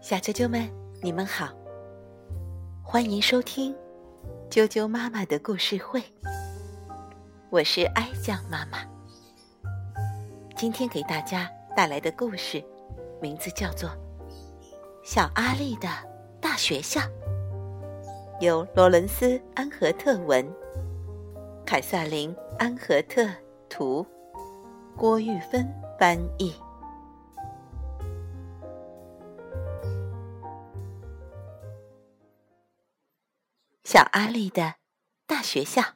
小啾啾们，你们好，欢迎收听啾啾妈妈的故事会。我是哀酱妈妈，今天给大家带来的故事名字叫做《小阿力的大学校》，由罗伦斯·安和特文、凯瑟琳·安和特图、郭玉芬翻译。小阿力的大学校，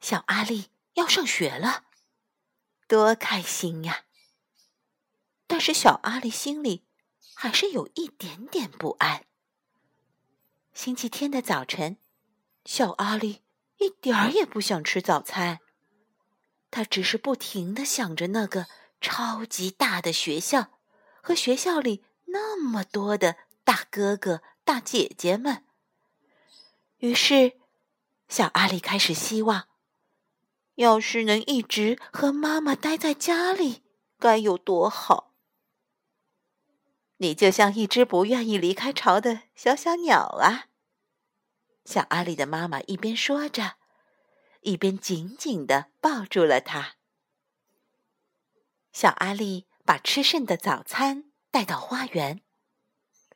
小阿力要上学了，多开心呀！但是小阿力心里还是有一点点不安。星期天的早晨，小阿力一点儿也不想吃早餐，他只是不停的想着那个超级大的学校和学校里那么多的大哥哥、大姐姐们。于是，小阿力开始希望，要是能一直和妈妈待在家里，该有多好！你就像一只不愿意离开巢的小小鸟啊！小阿力的妈妈一边说着，一边紧紧的抱住了他。小阿力把吃剩的早餐带到花园，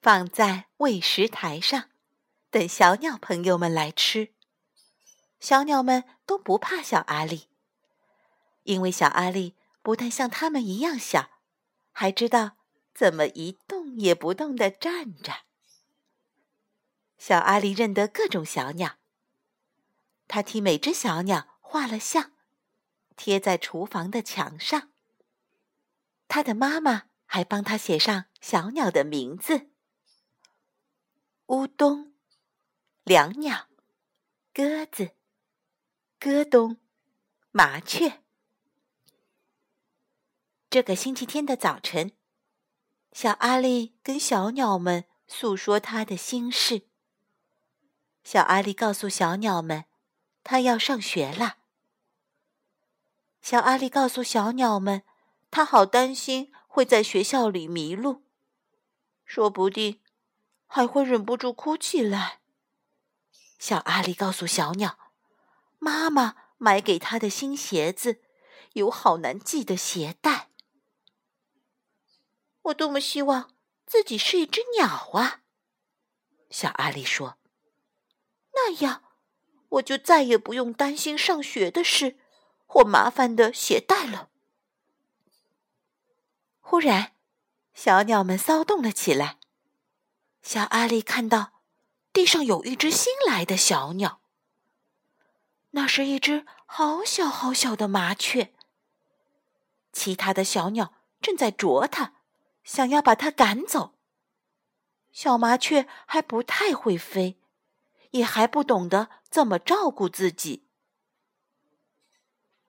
放在喂食台上。等小鸟朋友们来吃，小鸟们都不怕小阿力，因为小阿力不但像他们一样小，还知道怎么一动也不动的站着。小阿力认得各种小鸟，他替每只小鸟画了像，贴在厨房的墙上。他的妈妈还帮他写上小鸟的名字：乌冬。两鸟，鸽子，鸽咚，麻雀。这个星期天的早晨，小阿力跟小鸟们诉说他的心事。小阿力告诉小鸟们，他要上学了。小阿力告诉小鸟们，他好担心会在学校里迷路，说不定还会忍不住哭起来。小阿力告诉小鸟：“妈妈买给他的新鞋子有好难系的鞋带。”我多么希望自己是一只鸟啊！小阿力说：“那样我就再也不用担心上学的事或麻烦的鞋带了。”忽然，小鸟们骚动了起来。小阿力看到。地上有一只新来的小鸟，那是一只好小好小的麻雀。其他的小鸟正在啄它，想要把它赶走。小麻雀还不太会飞，也还不懂得怎么照顾自己。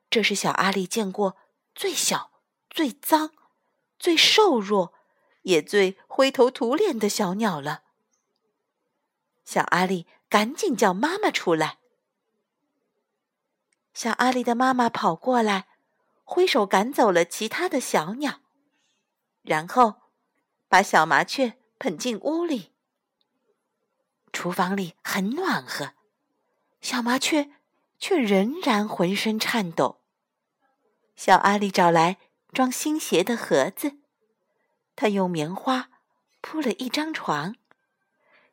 这是小阿力见过最小、最脏、最瘦弱，也最灰头土脸的小鸟了。小阿力赶紧叫妈妈出来。小阿力的妈妈跑过来，挥手赶走了其他的小鸟，然后把小麻雀捧进屋里。厨房里很暖和，小麻雀却仍然浑身颤抖。小阿力找来装新鞋的盒子，他用棉花铺了一张床。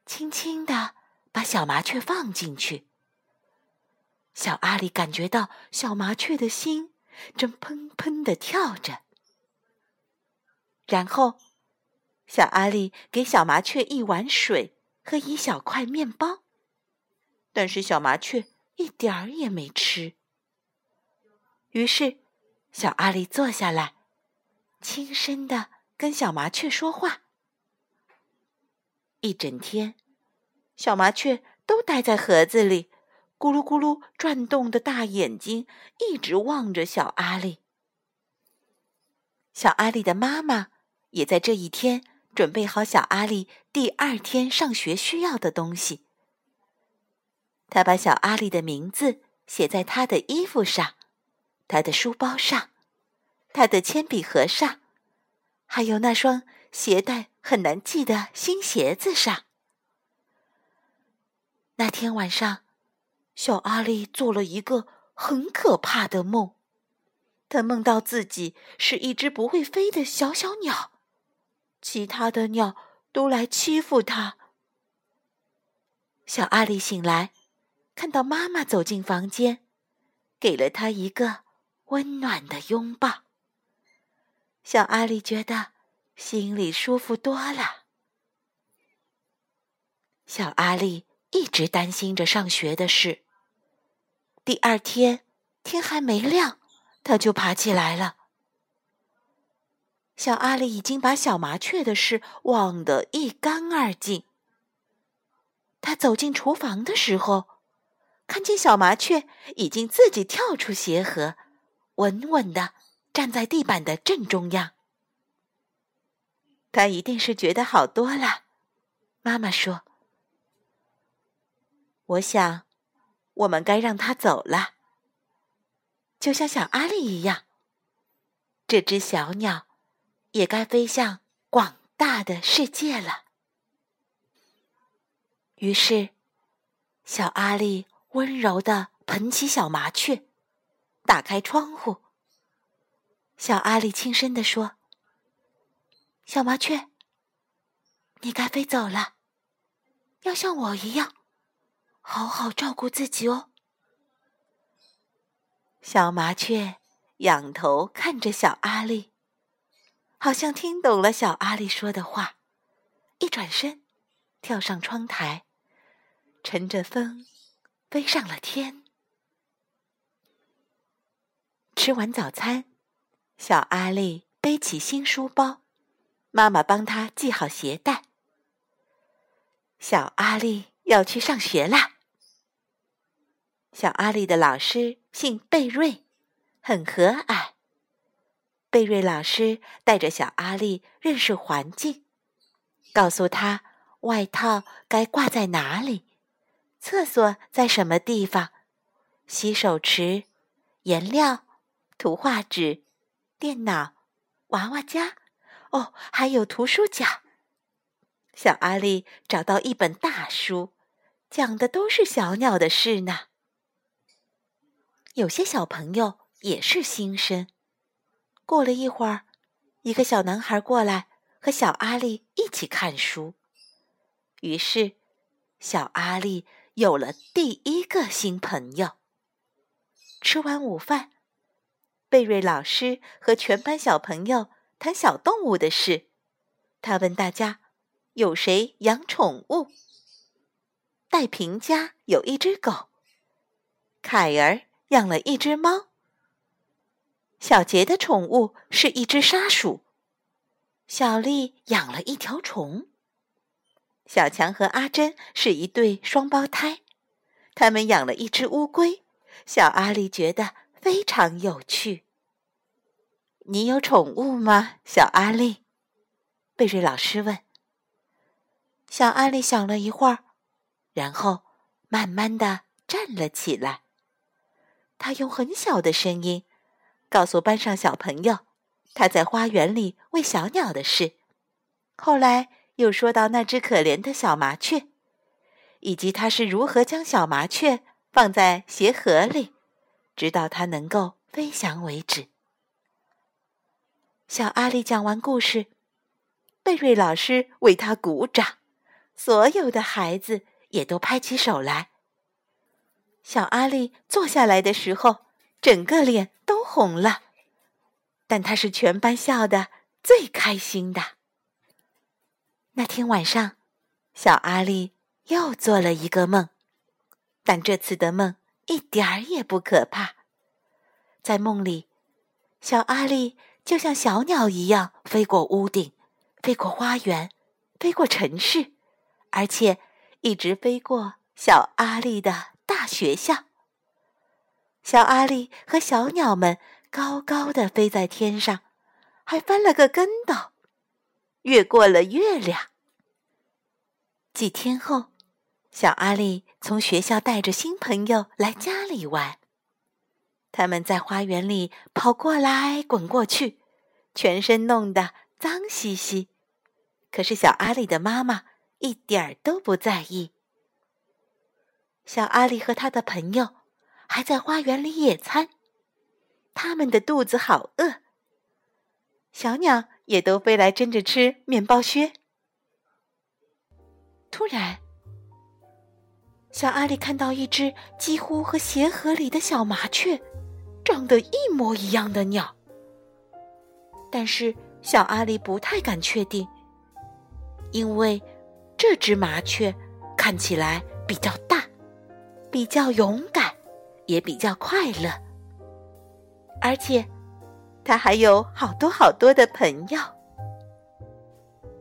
轻轻地把小麻雀放进去，小阿力感觉到小麻雀的心正砰砰地跳着。然后，小阿力给小麻雀一碗水和一小块面包，但是小麻雀一点儿也没吃。于是，小阿力坐下来，轻声地跟小麻雀说话。一整天，小麻雀都待在盒子里，咕噜咕噜转动的大眼睛一直望着小阿力。小阿力的妈妈也在这一天准备好小阿力第二天上学需要的东西。他把小阿力的名字写在他的衣服上、他的书包上、他的铅笔盒上，还有那双鞋带很难系的新鞋子上。那天晚上，小阿力做了一个很可怕的梦。他梦到自己是一只不会飞的小小鸟，其他的鸟都来欺负他。小阿力醒来，看到妈妈走进房间，给了她一个温暖的拥抱。小阿力觉得心里舒服多了。小阿丽。一直担心着上学的事。第二天天还没亮，他就爬起来了。小阿丽已经把小麻雀的事忘得一干二净。他走进厨房的时候，看见小麻雀已经自己跳出鞋盒，稳稳的站在地板的正中央。他一定是觉得好多了。妈妈说。我想，我们该让他走了，就像小阿丽一样。这只小鸟也该飞向广大的世界了。于是，小阿丽温柔的捧起小麻雀，打开窗户。小阿丽轻声地说：“小麻雀，你该飞走了，要像我一样。”好好照顾自己哦。小麻雀仰头看着小阿丽，好像听懂了小阿丽说的话，一转身，跳上窗台，乘着风飞上了天。吃完早餐，小阿丽背起新书包，妈妈帮他系好鞋带。小阿丽要去上学啦。小阿丽的老师姓贝瑞，很和蔼。贝瑞老师带着小阿丽认识环境，告诉他外套该挂在哪里，厕所在什么地方，洗手池、颜料、图画纸、电脑、娃娃家，哦，还有图书角。小阿丽找到一本大书，讲的都是小鸟的事呢。有些小朋友也是新生。过了一会儿，一个小男孩过来和小阿丽一起看书。于是，小阿丽有了第一个新朋友。吃完午饭，贝瑞老师和全班小朋友谈小动物的事。他问大家：“有谁养宠物？”戴平家有一只狗，凯儿。养了一只猫，小杰的宠物是一只沙鼠，小丽养了一条虫，小强和阿珍是一对双胞胎，他们养了一只乌龟。小阿丽觉得非常有趣。你有宠物吗，小阿丽？贝瑞老师问。小阿丽想了一会儿，然后慢慢的站了起来。他用很小的声音告诉班上小朋友他在花园里喂小鸟的事，后来又说到那只可怜的小麻雀，以及他是如何将小麻雀放在鞋盒里，直到它能够飞翔为止。小阿丽讲完故事，贝瑞老师为他鼓掌，所有的孩子也都拍起手来。小阿丽坐下来的时候，整个脸都红了，但他是全班笑的最开心的。那天晚上，小阿丽又做了一个梦，但这次的梦一点儿也不可怕。在梦里，小阿丽就像小鸟一样飞过屋顶，飞过花园，飞过城市，而且一直飞过小阿丽的。大学校，小阿丽和小鸟们高高的飞在天上，还翻了个跟斗，越过了月亮。几天后，小阿丽从学校带着新朋友来家里玩，他们在花园里跑过来滚过去，全身弄得脏兮兮。可是小阿力的妈妈一点儿都不在意。小阿力和他的朋友还在花园里野餐，他们的肚子好饿。小鸟也都飞来争着吃面包屑。突然，小阿力看到一只几乎和鞋盒里的小麻雀长得一模一样的鸟，但是小阿力不太敢确定，因为这只麻雀看起来比较大，比较勇敢，也比较快乐，而且它还有好多好多的朋友，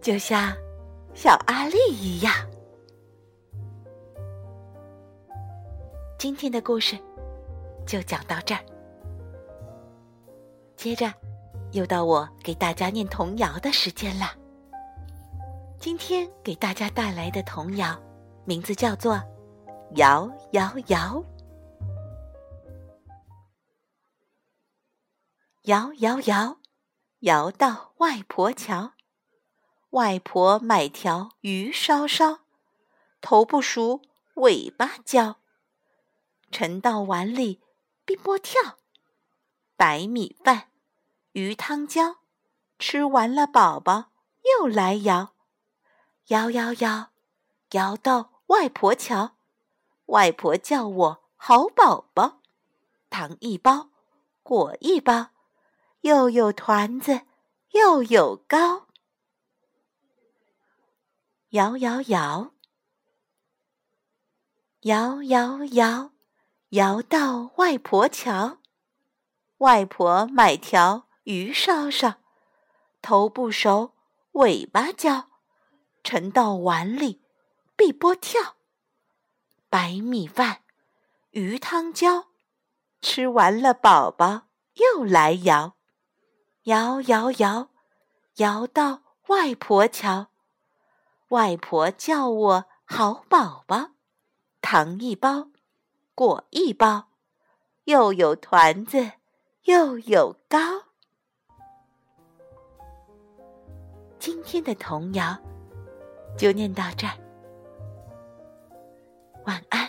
就像。小阿力一样。今天的故事就讲到这儿，接着又到我给大家念童谣的时间了。今天给大家带来的童谣名字叫做《摇摇摇》，摇摇摇，摇到外婆桥。外婆买条鱼烧烧，头不熟，尾巴焦。盛到碗里，碧波跳。白米饭，鱼汤浇。吃完了，宝宝又来摇，摇摇摇，摇到外婆桥。外婆叫我好宝宝，糖一包，果一包，又有团子，又有糕。摇摇摇，摇摇摇，摇到外婆桥。外婆买条鱼烧烧，头不熟，尾巴焦。盛到碗里，碧波跳。白米饭，鱼汤浇。吃完了，宝宝又来摇，摇摇摇，摇到外婆桥。外婆叫我好宝宝，糖一包，果一包，又有团子，又有糕。今天的童谣就念到这儿，晚安。